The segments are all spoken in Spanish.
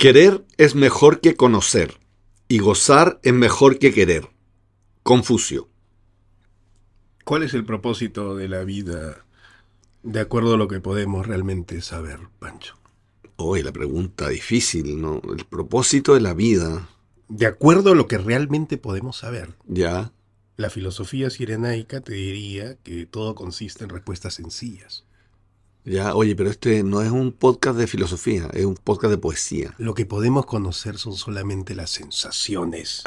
Querer es mejor que conocer y gozar es mejor que querer. Confucio. ¿Cuál es el propósito de la vida de acuerdo a lo que podemos realmente saber, Pancho? Hoy la pregunta difícil, ¿no? El propósito de la vida. De acuerdo a lo que realmente podemos saber. Ya. La filosofía sirenaica te diría que todo consiste en respuestas sencillas. Ya, oye, pero este no es un podcast de filosofía, es un podcast de poesía. Lo que podemos conocer son solamente las sensaciones.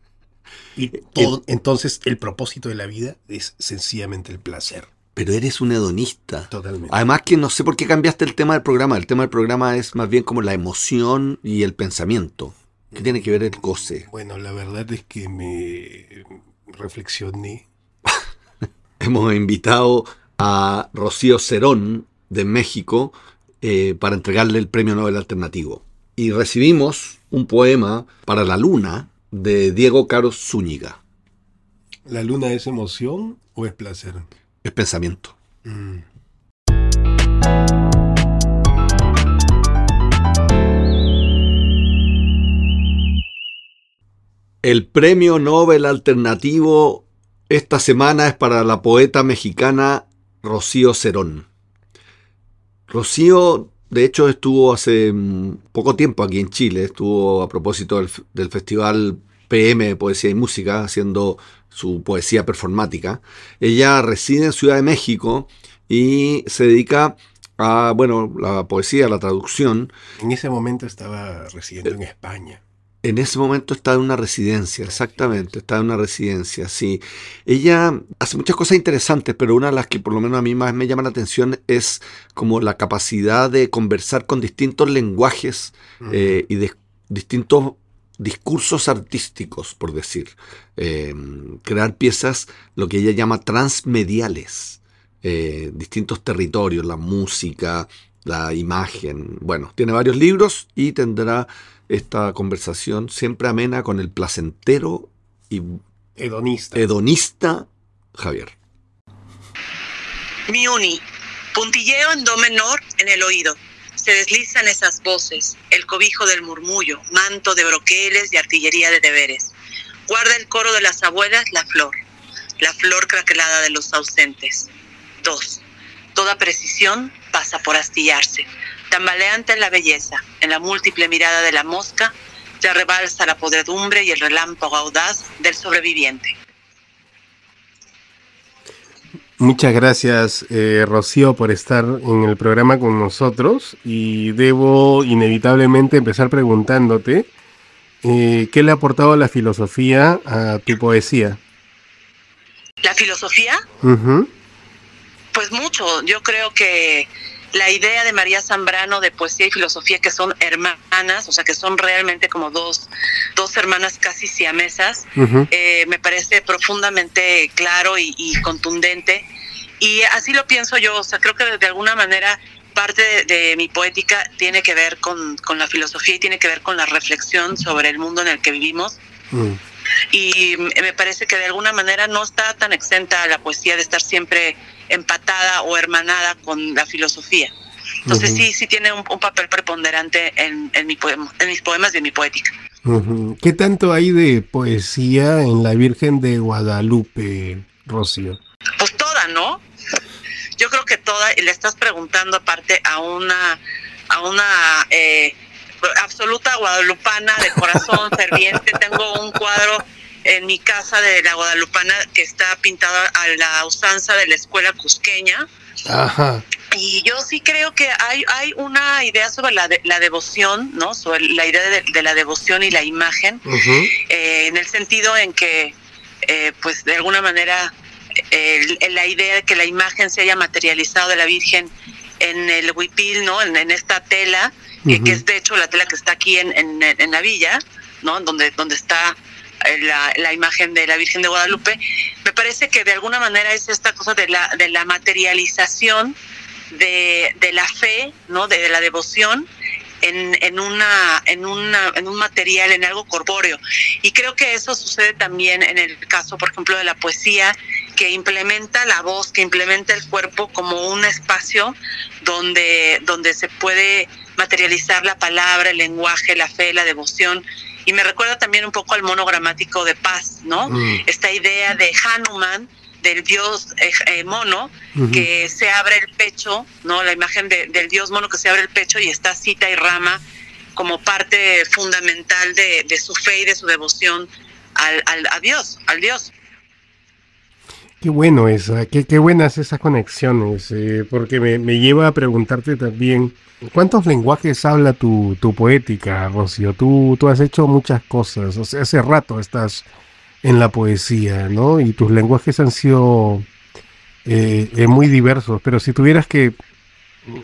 y todo, entonces el propósito de la vida es sencillamente el placer. Pero eres un hedonista. Totalmente. Además que no sé por qué cambiaste el tema del programa. El tema del programa es más bien como la emoción y el pensamiento. ¿Qué tiene que ver el goce? Bueno, la verdad es que me reflexioné. Hemos invitado a Rocío Cerón de México eh, para entregarle el Premio Nobel Alternativo. Y recibimos un poema para la luna de Diego Caro Zúñiga. ¿La luna es emoción o es placer? Es pensamiento. Mm. El Premio Nobel Alternativo esta semana es para la poeta mexicana Rocío Cerón. Rocío, de hecho, estuvo hace mm, poco tiempo aquí en Chile, estuvo a propósito del, Festival PM de Poesía y Música, haciendo su poesía performática. Ella reside en Ciudad de México y se dedica a, bueno, la poesía, la traducción. En ese momento estaba residiendo en España. En ese momento está en una residencia, exactamente, está en una residencia, sí. Ella hace muchas cosas interesantes, pero una de las que por lo menos a mí más me llama la atención es como la capacidad de conversar con distintos lenguajes eh, y de distintos discursos artísticos, por decir. Em, crear piezas, lo que ella llama transmediales, eh, distintos territorios, la música, la imagen. Bueno, tiene varios libros y tendrá esta conversación siempre amena con el placentero y hedonista, hedonista Javier. Mi uni, puntilleo en do menor en el oído. Se deslizan esas voces, el cobijo del murmullo, manto de broqueles y artillería de deberes. Guarda el coro de las abuelas la flor, la flor craquelada de los ausentes. Dos. Toda precisión pasa por astillarse Tambaleante en la belleza, en la múltiple mirada de la mosca, ya rebalsa la podredumbre y el relámpago audaz del sobreviviente. Muchas gracias, eh, Rocío, por estar en el programa con nosotros y debo inevitablemente empezar preguntándote eh, qué le ha aportado la filosofía a tu poesía. ¿La filosofía? Pues mucho. Yo creo que la idea de María Zambrano de poesía y filosofía que son hermanas, o sea, que son realmente como dos, dos hermanas casi siamesas, eh, me parece profundamente claro y, contundente. Y así lo pienso yo, o sea, creo que de alguna manera parte de, mi poética tiene que ver con, la filosofía y tiene que ver con la reflexión sobre el mundo en el que vivimos. Mm. Y me parece que de alguna manera no está tan exenta la poesía de estar siempre empatada o hermanada con la filosofía. Entonces sí, sí tiene un, papel preponderante en, en, mi en mis poemas y en mi poética. ¿Qué tanto hay de poesía en la Virgen de Guadalupe, Rocío? Pues toda, ¿no? Yo creo que toda, y le estás preguntando aparte a una, a una eh, absoluta guadalupana de corazón ferviente. Tengo un cuadro en mi casa de la Guadalupana que está pintada a la usanza de la escuela cusqueña. Ajá. Y yo sí creo que hay, hay una idea sobre la, la devoción, ¿no? Sobre la idea de, la devoción y la imagen, eh, en el sentido en que, eh, pues de alguna manera, la idea de que la imagen se haya materializado de la Virgen en el huipil, ¿no? En, esta tela, que, es de hecho la tela que está aquí en, en, en la villa, ¿no? Donde, donde está la, imagen de la Virgen de Guadalupe, me parece que de alguna manera es esta cosa de la, de la materialización de, la fe, ¿no? de, la devoción en, en, una, en, una, en un material, en algo corpóreo. Y creo que eso sucede también en el caso, por ejemplo, de la poesía, que implementa la voz, que implementa el cuerpo como un espacio donde, donde se puede materializar la palabra, el lenguaje, la fe, la devoción. Y me recuerda también un poco al monogramático de paz, ¿no? Mm. Esta idea de Hanuman, del dios eh, eh, mono, que se abre el pecho, ¿no? La imagen del dios mono que se abre el pecho y está cita y rama como parte fundamental de, su fe y de su devoción al, al, a Dios, al Dios. Qué bueno esa, qué, buenas esas conexiones, porque me, me, lleva a preguntarte también, ¿cuántos lenguajes habla tu, tu poética, Rocío? Tú, tú has hecho muchas cosas, o sea, hace rato estás en la poesía, ¿no? Y tus lenguajes han sido eh, eh, muy diversos, pero si tuvieras que,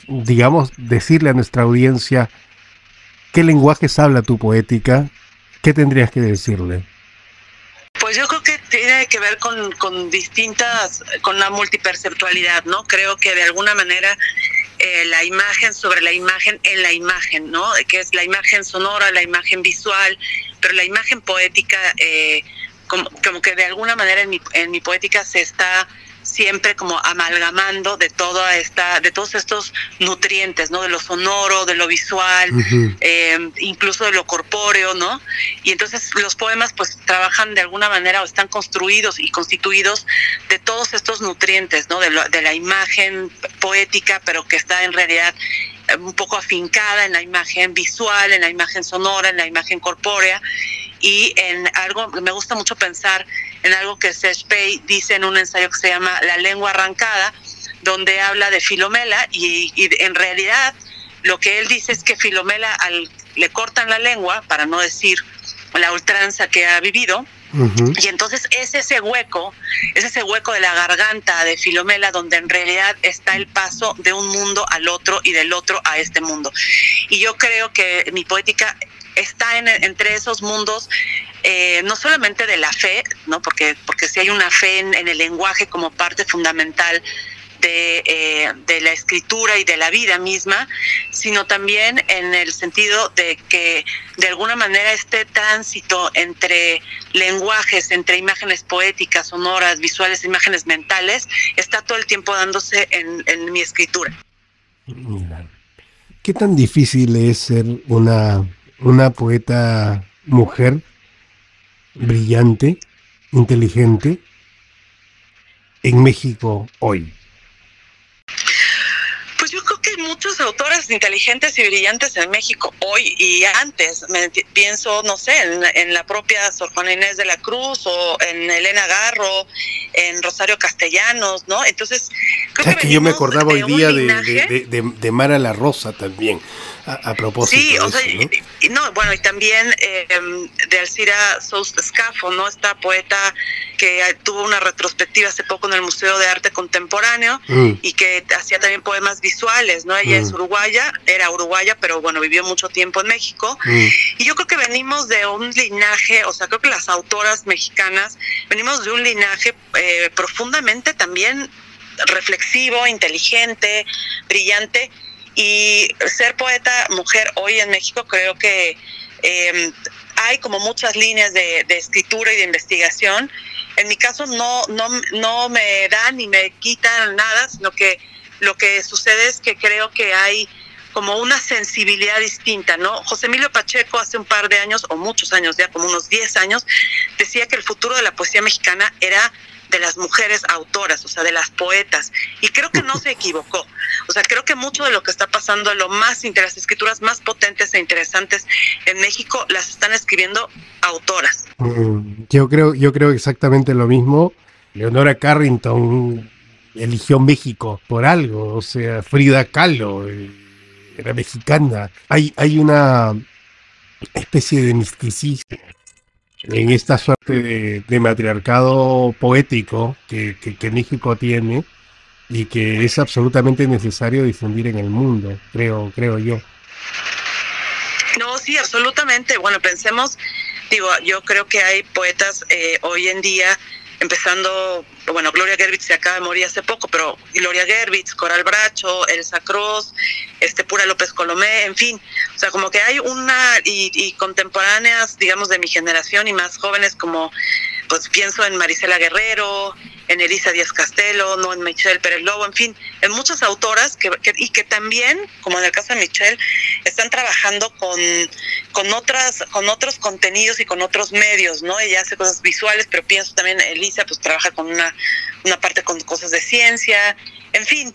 digamos, decirle a nuestra audiencia qué lenguajes habla tu poética, ¿qué tendrías que decirle? Pues yo creo que tiene que ver con, con distintas, con la multiperceptualidad, ¿no? Creo que de alguna manera eh, la imagen sobre la imagen en la imagen, ¿no? Que es la imagen sonora, la imagen visual, pero la imagen poética, eh, como, como, que de alguna manera en mi, en mi poética se está siempre como amalgamando de toda esta, de todos estos nutrientes, ¿no? De lo sonoro, de lo visual, eh, incluso de lo corpóreo, ¿no? Y entonces los poemas pues trabajan de alguna manera o están construidos y constituidos de todos estos nutrientes, ¿no? De, de la imagen poética, pero que está en realidad eh, un poco afincada en la imagen visual, en la imagen sonora, en la imagen corpórea y en algo, me gusta mucho pensar en algo que Serge Pay dice en un ensayo que se llama La lengua arrancada, donde habla de Filomela y, en realidad lo que él dice es que Filomela al, le cortan la lengua, para no decir la ultranza que ha vivido, y entonces es ese hueco, es ese hueco de la garganta de Filomela donde en realidad está el paso de un mundo al otro y del otro a este mundo. Y yo creo que mi poética está en, entre esos mundos eh, no solamente de la fe, ¿no? porque, porque si hay una fe en, el lenguaje como parte fundamental de, eh, de, la escritura y de la vida misma, sino también en el sentido de que de alguna manera este tránsito entre lenguajes, entre imágenes poéticas, sonoras, visuales, imágenes mentales, está todo el tiempo dándose en, en mi escritura. ¿Qué tan difícil es ser una una poeta mujer, brillante, inteligente, en México hoy? Pues yo creo que hay muchos autores inteligentes y brillantes en México hoy y antes. Me pienso, no sé, en, la propia Sor Juana Inés de la Cruz o en Elena Garro, en Rosario Castellanos, ¿no? Entonces, creo que, yo me acordaba hoy día de, de, de, Mara La Rosa también a, propósito. Sí, o sea, ¿no? bueno, y también eh, de Alcira Soust Scafo, ¿no? Esta poeta que tuvo una retrospectiva hace poco en el Museo de Arte Contemporáneo mm. y que hacía también poemas visuales, ¿no? Ella es mm. uruguaya, era uruguaya, pero bueno, vivió mucho tiempo en México. Mm. Y yo creo que venimos de un linaje, o sea, creo que las autoras mexicanas venimos de un linaje eh, profundamente también reflexivo, inteligente, brillante, y ser poeta mujer hoy en México creo que em, hay como muchas líneas de, escritura y de investigación. En mi caso no, no, no me dan ni me quitan nada, sino que lo que sucede es que creo que hay como una sensibilidad distinta, ¿no? José Emilio Pacheco hace un par de años, o muchos años ya, como unos 10 años, decía que el futuro de la poesía mexicana era de las mujeres autoras, o sea, de las poetas. Y creo que no se equivocó. O sea, creo que mucho de lo que está pasando, lo más las escrituras más potentes e interesantes en México, las están escribiendo autoras. Mm, yo creo, yo creo exactamente lo mismo. Leonora Carrington eligió México por algo, o sea, Frida Kahlo eh, era mexicana. Hay, hay una especie de misticismo en esta suerte de, matriarcado poético que, México tiene y que es absolutamente necesario difundir en el mundo, creo, creo yo. No, sí, absolutamente. Bueno, pensemos, digo, yo creo que hay poetas eh, hoy en día empezando, bueno, Gloria Gerbitz se acaba de morir hace poco, pero Gloria Gerbitz, Coral Bracho, Elsa Cruz, este Pura López Colomé, en fin, o sea, como que hay una, y, contemporáneas, digamos, de mi generación y más jóvenes como, pues pienso en Marisela Guerrero, en Elisa Díaz Castelo, no en Michelle Pérez Lobo, en fin, en muchas autoras que, y que también, como en el caso de Michelle, están trabajando con, con, otras, con otros contenidos y con otros medios, ¿no? Ella hace cosas visuales, pero pienso también, Elisa, pues trabaja con una, una parte con cosas de ciencia, en fin,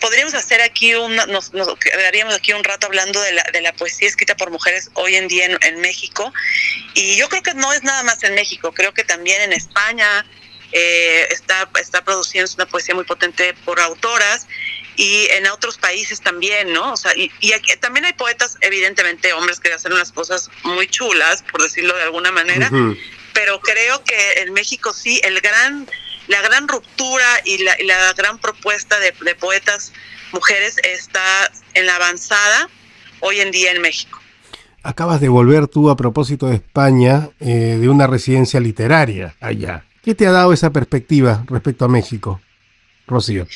podríamos hacer aquí un, nos, nos, quedaríamos aquí un rato hablando de la, de la poesía escrita por mujeres hoy en día en, México. Y yo creo que no es nada más en México, creo que también en España eh, está, está produciendo una poesía muy potente por autoras y en otros países también, ¿no? O sea, y, y aquí, también hay poetas, evidentemente, hombres que hacen unas cosas muy chulas, por decirlo de alguna manera, pero creo que en México sí, el gran la gran ruptura y la, gran propuesta de, poetas mujeres está en la avanzada hoy en día en México. Acabas de volver tú a propósito de España, eh, de una residencia literaria allá. ¿Qué te ha dado esa perspectiva respecto a México, Rocío?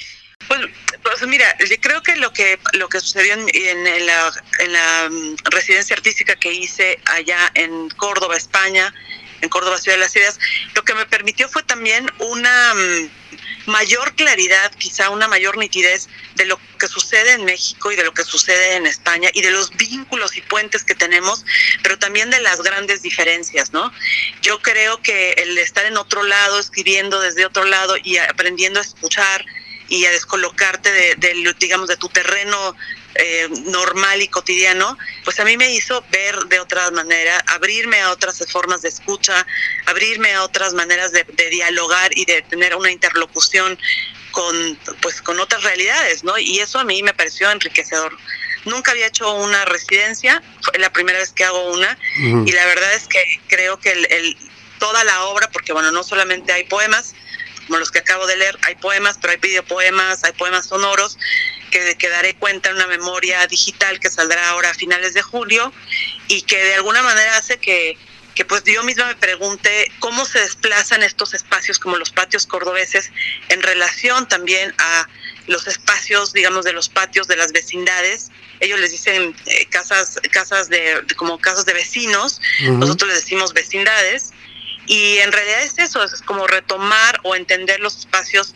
Pues, pues mira, yo creo que lo que lo que sucedió en, en, la, en la mm, residencia artística que hice allá en Córdoba, España, en Córdoba, Ciudad de las Ideas, lo que me permitió fue también una mm, mayor claridad, quizá una mayor nitidez de lo que sucede en México y de lo que sucede en España y de los vínculos y puentes que tenemos, pero también de las grandes diferencias, ¿no? Yo creo que el estar en otro lado, escribiendo desde otro lado y aprendiendo a escuchar y a descolocarte de, digamos, de tu terreno eh, normal y cotidiano, pues a mí me hizo ver de otra manera, abrirme a otras formas de escucha, abrirme a otras maneras de, dialogar y de tener una interlocución con, pues, con otras realidades, ¿no? Y eso a mí me pareció enriquecedor. Nunca había hecho una residencia, fue la primera vez que hago una, y la verdad es que creo que el, toda la obra, porque bueno, no solamente hay poemas, como los que acabo de leer, hay poemas, pero hay videopoemas, hay poemas sonoros, que, que daré cuenta en una memoria digital que saldrá ahora a finales de julio y que de alguna manera hace que, que pues yo misma me pregunte cómo se desplazan estos espacios como los patios cordobeses en relación también a los espacios, digamos, de los patios de las vecindades. Ellos les dicen eh, casas, casas de, como casas de vecinos, nosotros les decimos vecindades. Y en realidad es eso, es como retomar o entender los espacios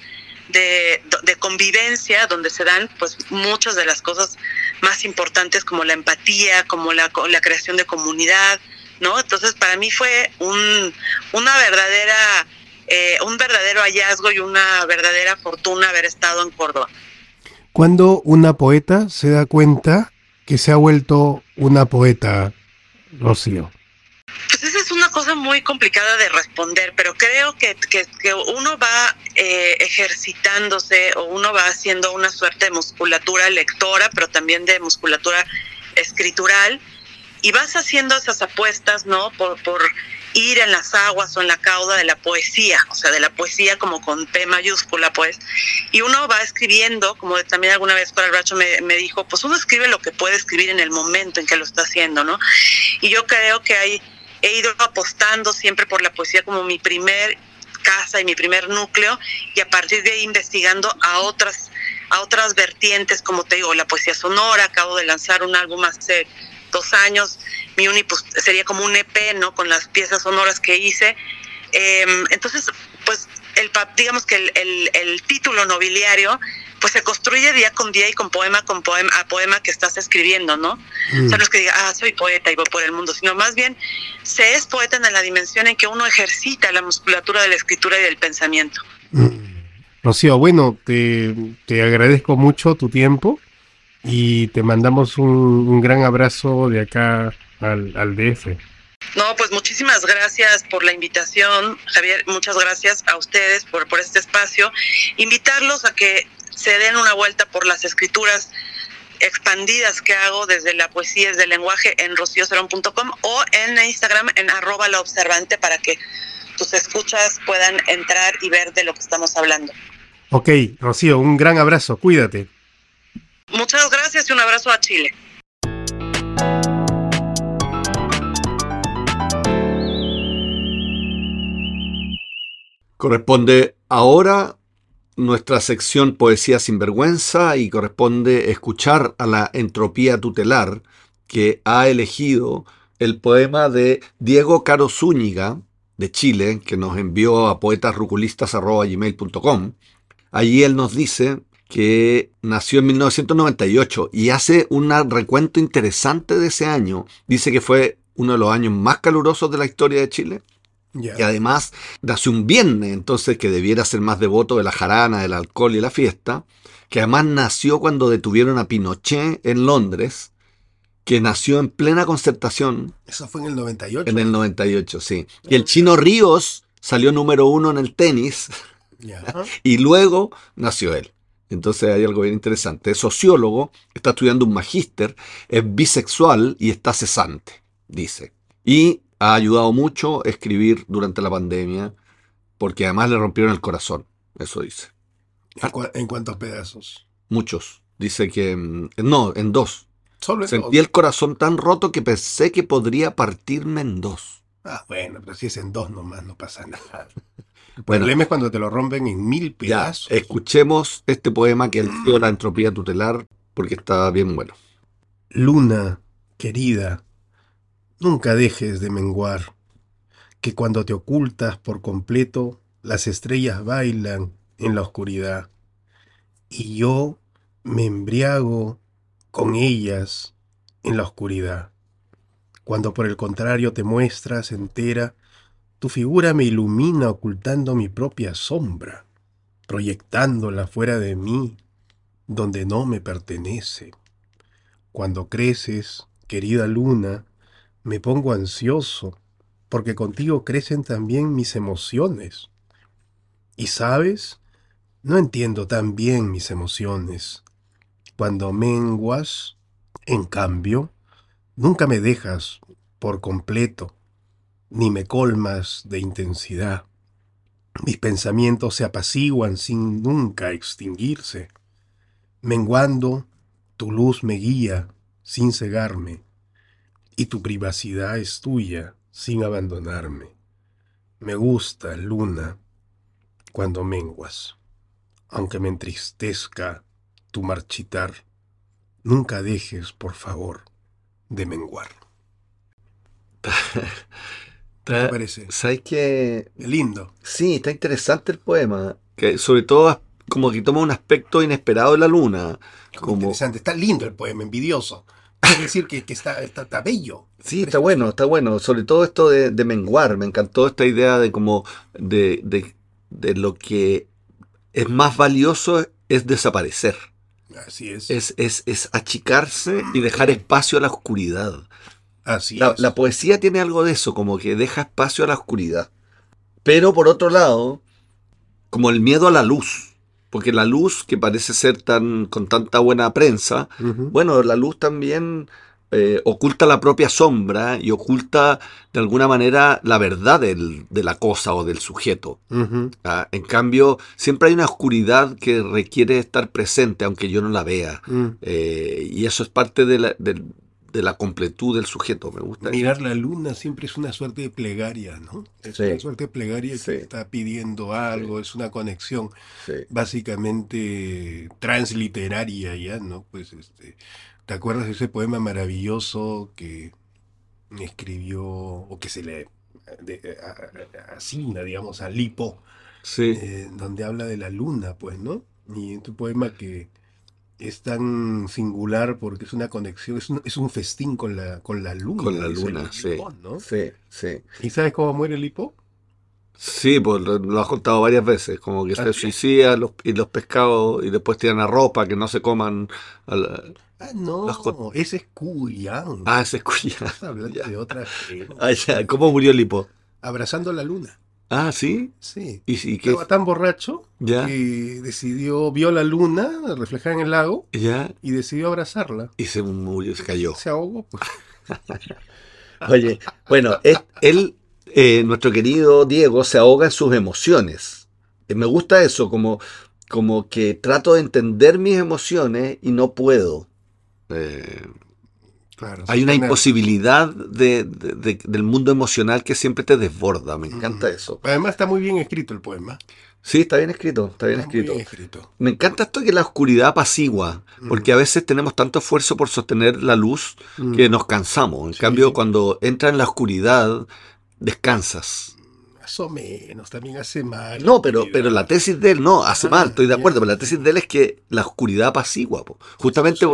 de, convivencia donde se dan pues muchas de las cosas más importantes como la empatía, como la, la creación de comunidad, ¿no? Entonces para mí fue un, una verdadera, eh, un verdadero hallazgo y una verdadera fortuna haber estado en Córdoba. Cuando una poeta se da cuenta que se ha vuelto una poeta, Rocío? Pues esa es una cosa muy complicada de responder, pero creo que, que, uno va eh, ejercitándose o uno va haciendo una suerte de musculatura lectora, pero también de musculatura escritural, y vas haciendo esas apuestas, ¿no? Por, por ir en las aguas o en la cauda de la poesía, o sea, de la poesía como con P mayúscula, pues, y uno va escribiendo, como también alguna vez para el bracho me, me dijo, pues uno escribe lo que puede escribir en el momento en que lo está haciendo, ¿no? Y yo creo que hay he ido apostando siempre por la poesía como mi primer casa y mi primer núcleo y a partir de ahí investigando a otras a otras vertientes como te digo la poesía sonora acabo de lanzar un álbum hace dos años mi uni pues, sería como un EP no con las piezas sonoras que hice. Em, entonces pues el digamos que el, el título nobiliario pues se construye día con día y con poema con poema a poema que estás escribiendo, ¿no? O sea, no es que diga, ah, soy poeta y voy por el mundo, sino más bien se es poeta en la dimensión en que uno ejercita la musculatura de la escritura y del pensamiento. Mm. Rocío, bueno, te, te, agradezco mucho tu tiempo y te mandamos un, gran abrazo de acá al, al DF. No, pues muchísimas gracias por la invitación, Javier. Muchas gracias a ustedes por, por este espacio. Invitarlos a que se den una vuelta por las escrituras expandidas que hago desde la poesía, desde el lenguaje en rociocerón.com o en Instagram en arroba la observante para que tus escuchas puedan entrar y ver de lo que estamos hablando. Ok, Rocío, un gran abrazo, cuídate. Muchas gracias y un abrazo a Chile. Corresponde ahora nuestra sección Poesía sin vergüenza y corresponde escuchar a la entropía tutelar que ha elegido el poema de Diego Caro Zúñiga de Chile que nos envió a poetasruculistas.gmail.com. Allí él nos dice que nació en 1998 y hace un recuento interesante de ese año. Dice que fue uno de los años más calurosos de la historia de Chile. Y además nació un viernes, entonces que debiera ser más devoto de la jarana, del alcohol y la fiesta. Que además nació cuando detuvieron a Pinochet en Londres, que nació en plena concertación. Eso fue en el 98. En el 98, sí. Y el chino Ríos salió número uno en el tenis. y luego nació él. Entonces hay algo bien interesante. Es sociólogo, está estudiando un magíster, es bisexual y está cesante, dice. Y ha ayudado mucho a escribir durante la pandemia, porque además le rompieron el corazón, eso dice. ¿En, cuántos pedazos? Muchos. Dice que... Mm, no, en dos. Solo Sentí el corazón tan roto que pensé que podría partirme en dos. Ah, bueno, pero si es en dos nomás, no pasa nada. El problema es cuando te lo rompen en mil pedazos. Ya, escuchemos este poema que dio la entropía tutelar porque está bien bueno. Luna, querida, nunca dejes de menguar, que cuando te ocultas por completo, las estrellas bailan en la oscuridad, y yo me embriago con ellas en la oscuridad. Cuando por el contrario te muestras entera, tu figura me ilumina ocultando mi propia sombra, proyectándola fuera de mí, donde no me pertenece. Cuando creces, querida luna, me pongo ansioso, porque contigo crecen también mis emociones. Y sabes, no entiendo tan bien mis emociones. Cuando menguas, en cambio, nunca me dejas por completo ni me colmas de intensidad. Mis pensamientos se apaciguan sin nunca extinguirse. Menguando, tu luz me guía sin cegarme, y tu privacidad es tuya sin abandonarme. Me gusta, luna, cuando menguas, aunque me entristezca tu marchitar, nunca dejes, por favor, de menguar. ¿Qué te parece? ¿Sabes qué? Lindo. Sí, está interesante el poema. Que sobre todo como que toma un aspecto inesperado de la luna. Como... Interesante, está lindo el poema, envidioso. Es decir, que, está, está, bello. Sí, está bueno, está bueno. Sobre todo esto de, menguar. Me encantó esta idea de como de, de, lo que es más valioso es desaparecer. Así es. Es, es, es achicarse y dejar espacio a la oscuridad la, la, poesía tiene algo de eso, como que deja espacio a la oscuridad. Pero por otro lado, como el miedo a la luz, porque la luz que parece ser tan con tanta buena prensa, bueno, la luz también eh, oculta la propia sombra y oculta de alguna manera la verdad de la cosa o del sujeto. Ah, en cambio, siempre hay una oscuridad que requiere estar presente, aunque yo no la vea. Mm. Eh, y eso es parte de la, de la completud del sujeto, me gusta. Mirar la luna siempre es una suerte de plegaria, ¿no? Es una suerte de plegaria que está pidiendo algo, es una conexión básicamente transliteraria ya, ¿no? Pues este, ¿te acuerdas de ese poema maravilloso que escribió o que se le asigna, digamos, a Lipo? Sí. Eh, donde habla de la luna, pues, ¿no? Y en tu poema que es tan singular porque es una conexión, es un, es un festín con la, con la luna. Con la luna, sí, sí, sí. ¿Y sabes cómo muere el hipo? Sí, pues lo, has contado varias veces, como que se suicida los, y los pescados y después tiran a ropa, que no se coman. ah, no, ese es Cuyán. Ah, ese es Cuyán. Hablando de otra. Ah, ya. ¿Cómo murió el hipo? Abrazando la luna. Ah, ¿sí? Sí. ¿Y, Estaba tan borracho que decidió, vio la luna reflejada en el lago ¿Ya? y decidió abrazarla. Y se murió, se cayó. Se ahogó. Pues. Oye, bueno, él, eh, nuestro querido Diego, se ahoga en sus emociones. Eh, me gusta eso, como, como que trato de entender mis emociones y no puedo. Eh, hay una imposibilidad del mundo emocional que siempre te desborda. Me encanta eso. Además está muy bien escrito el poema. Sí, está bien escrito, está bien, escrito. Me encanta esto que la oscuridad apacigua, porque a veces tenemos tanto esfuerzo por sostener la luz que nos cansamos. En cambio, cuando entra en la oscuridad, descansas. Más o menos, también hace mal. No, pero, pero la tesis de él, no, hace mal, estoy de acuerdo, pero la tesis de él es que la oscuridad apacigua, po. justamente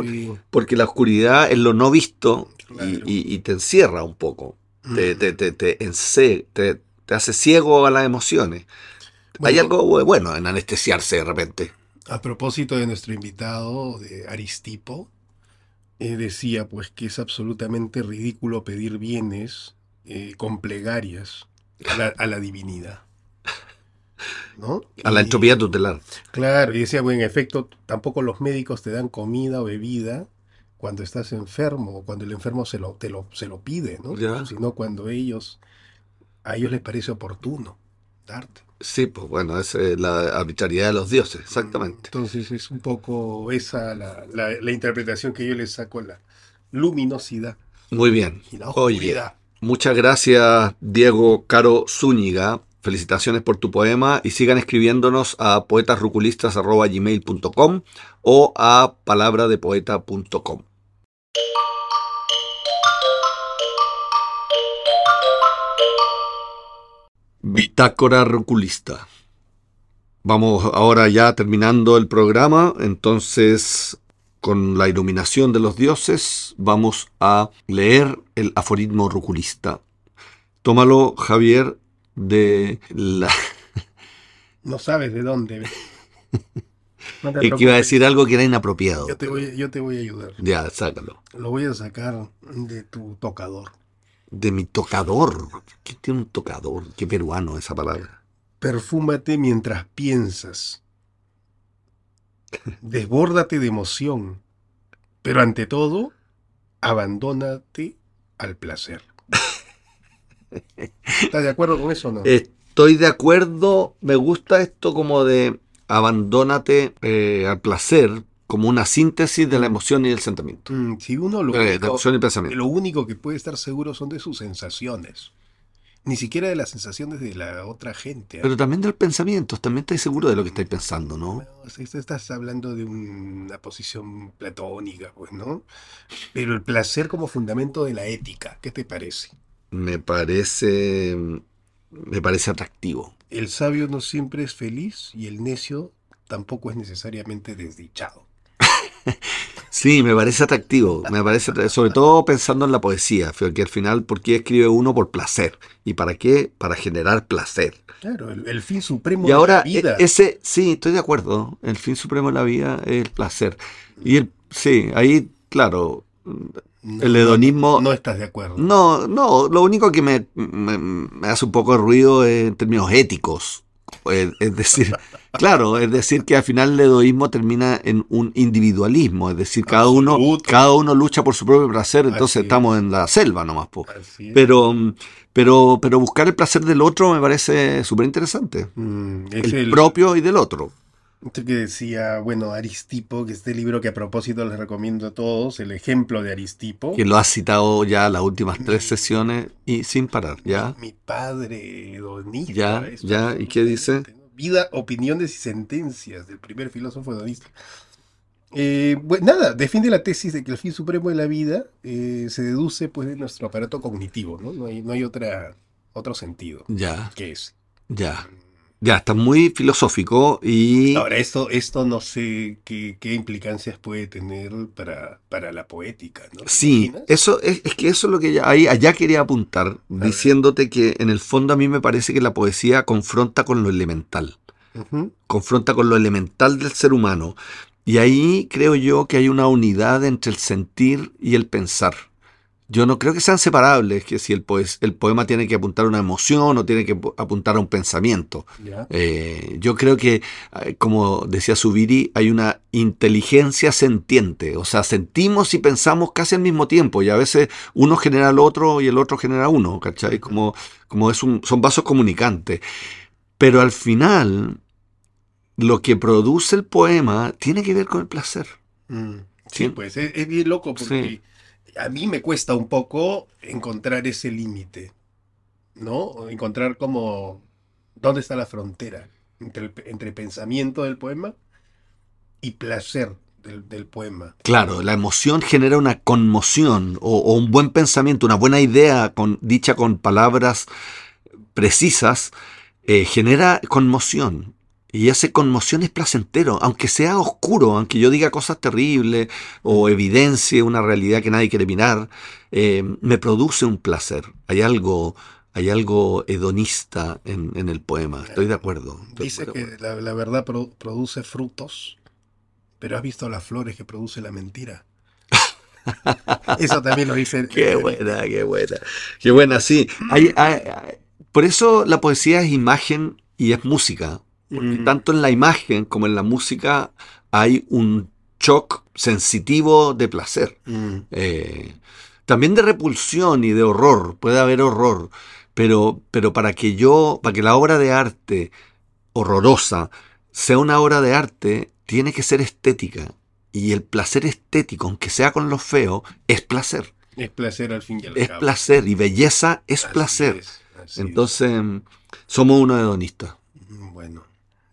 porque la oscuridad es lo no visto y, te encierra un poco, te, te, te, te, te, hace ciego a las emociones. Hay algo bueno en anestesiarse de repente. A propósito de nuestro invitado, de Aristipo, eh, decía pues que es absolutamente ridículo pedir bienes eh, con plegarias a la, divinidad. ¿no? A la entropía tutelar. Claro, y decía, bueno, en efecto, tampoco los médicos te dan comida o bebida cuando estás enfermo o cuando el enfermo se lo, te lo, se lo pide, ¿no? Sino cuando ellos, a ellos les parece oportuno darte. Sí, pues bueno, es eh, la arbitrariedad de los dioses, exactamente. Entonces es un poco esa la, la, interpretación que yo le saco a la luminosidad. Muy bien. Y la muchas gracias, Diego Caro Zúñiga. Felicitaciones por tu poema y sigan escribiéndonos a poetasruculistas.gmail.com o a palabradepoeta.com. Bitácora Roculista. Vamos ahora ya terminando el programa, entonces con la iluminación de los dioses vamos a leer el aforismo roculista. Tómalo, Javier, de la... No sabes de dónde. y que iba a decir algo que era inapropiado. Yo te, voy, yo te voy a ayudar. Ya, sácalo. Lo voy a sacar de tu tocador de mi tocador. ¿Qué tiene un tocador? Qué peruano esa palabra. Perfúmate mientras piensas. Desbórdate de emoción. Pero ante todo, abandónate al placer. ¿Estás de acuerdo con eso o no? Estoy de acuerdo. Me gusta esto como de abandónate eh, al placer, como una síntesis de la emoción y del sentimiento. Mm, si uno lo, eh, único, y pensamiento. lo único que puede estar seguro son de sus sensaciones. Ni siquiera de las sensaciones de la otra gente. ¿eh? Pero también del pensamiento, también estáis seguro de lo que estáis pensando, ¿no? estás hablando de una posición platónica, pues, ¿no? Pero el placer como fundamento de la ética, ¿qué te parece? Me parece. Me parece atractivo. El sabio no siempre es feliz y el necio tampoco es necesariamente desdichado. Sí, me parece atractivo, me parece, sobre todo pensando en la poesía, que al final, ¿por qué escribe uno por placer? ¿Y para qué? Para generar placer. Claro, el, fin supremo y ahora, de la vida. ese, sí, estoy de acuerdo, el fin supremo de la vida es el placer. Y el, sí, ahí, claro, el hedonismo... No, estás de acuerdo. No, no, lo único que me, me hace un poco de ruido es en términos éticos. Es decir, claro, es decir que al final el egoísmo termina en un individualismo, es decir, cada uno, cada uno lucha por su propio placer, entonces estamos en la selva nomás. Pero, pero, pero buscar el placer del otro me parece súper interesante. Mm, el, propio y del otro. Esto que decía, bueno, Aristipo, que este libro que a propósito les recomiendo a todos, el ejemplo de Aristipo. Que lo ha citado ya las últimas tres sesiones y sin parar, ¿ya? Mi, padre donista. Ya, ya, ¿y qué dice? Vida, opiniones y sentencias del primer filósofo hedonista. Eh, nada, defiende la tesis de que el fin supremo de la vida eh, se deduce pues de nuestro aparato cognitivo, ¿no? No hay, no hay otra, otro sentido. Ya. Que es. Ya. Ya, está muy filosófico y... Ahora, esto, esto no sé qué, implicancias puede tener para, para la poética, ¿no? Sí, eso es, que eso es lo que ya, ahí, allá quería apuntar, diciéndote que en el fondo a mí me parece que la poesía confronta con lo elemental, confronta con lo elemental del ser humano. Y ahí creo yo que hay una unidad entre el sentir y el pensar. Yo no creo que sean separables, que si el, el poema tiene que apuntar a una emoción o tiene que apuntar a un pensamiento. Eh, yo creo que, eh, como decía Subiri, hay una inteligencia sentiente, o sea, sentimos y pensamos casi al mismo tiempo y a veces uno genera al otro y el otro genera uno, ¿cachai? Como, como es un, son vasos comunicantes. Pero al final, lo que produce el poema tiene que ver con el placer. Mm. Sí, pues es, bien loco porque a mí me cuesta un poco encontrar ese límite, ¿no? Encontrar como dónde está la frontera entre, entre pensamiento del poema y placer del, poema. Claro, la emoción genera una conmoción o, un buen pensamiento, una buena idea con, dicha con palabras precisas, eh, genera conmoción. Y esa conmoción es placentero, aunque sea oscuro, aunque yo diga cosas terribles o evidencie una realidad que nadie quiere mirar, eh, me produce un placer. Hay algo, hay algo hedonista en, el poema, estoy de acuerdo. Dice que la, verdad produce frutos, pero has visto las flores que produce la mentira. Eso también lo dice. Qué buena, qué buena. Qué buena, sí. por eso la poesía es imagen y es música. Porque tanto en la imagen como en la música hay un shock sensitivo de placer. Mm. Eh, también de repulsión y de horror. Puede haber horror. Pero, pero para que yo, para que la obra de arte horrorosa sea una obra de arte, tiene que ser estética. Y el placer estético, aunque sea con lo feo, es placer. Es placer al fin y al es cabo. Es placer y belleza es placer. Entonces, somos unos hedonistas. Bueno,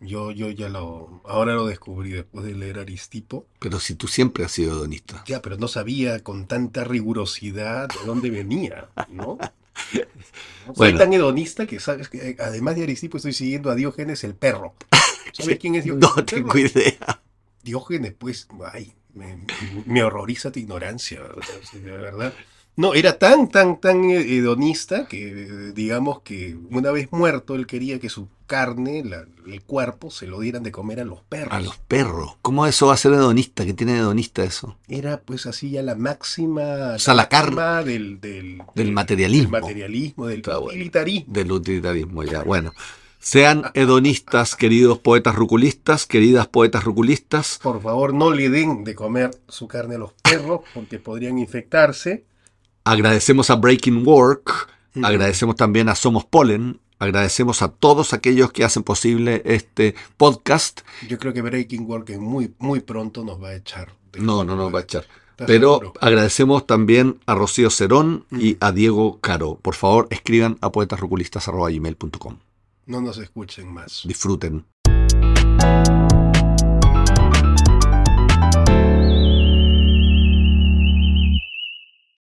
yo, yo ya lo, ahora lo descubrí después de leer Aristipo. Pero si tú siempre has sido hedonista. Ya, pero no sabía con tanta rigurosidad de dónde venía, ¿no? Soy tan hedonista que sabes que eh, además de Aristipo estoy siguiendo a Diógenes el perro. ¿Sabes quién es Diógenes? No tengo idea. Diógenes, pues, ay, me, horroriza tu ignorancia, de verdad. No, era tan, tan, tan hedonista que, digamos que una vez muerto, él quería que su carne, el cuerpo, se lo dieran de comer a los perros. A los perros. ¿Cómo eso va a ser hedonista? ¿Qué tiene hedonista eso? Era pues así ya la máxima... O sea, la, karma del, del, materialismo. Del materialismo, del utilitarismo. Del utilitarismo, ya. Bueno. Sean hedonistas, queridos poetas ruculistas, queridas poetas ruculistas. Por favor, no le den de comer su carne a los perros porque podrían infectarse. Agradecemos a Breaking Work, agradecemos también a Somos Polen, agradecemos a todos aquellos que hacen posible este podcast. Yo creo que Breaking Work muy, muy pronto nos va a echar. No, no nos va a echar. Pero agradecemos también a Rocío Cerón y a Diego Caro. Por favor, escriban a poetasruculistas.com. No nos escuchen más. Disfruten.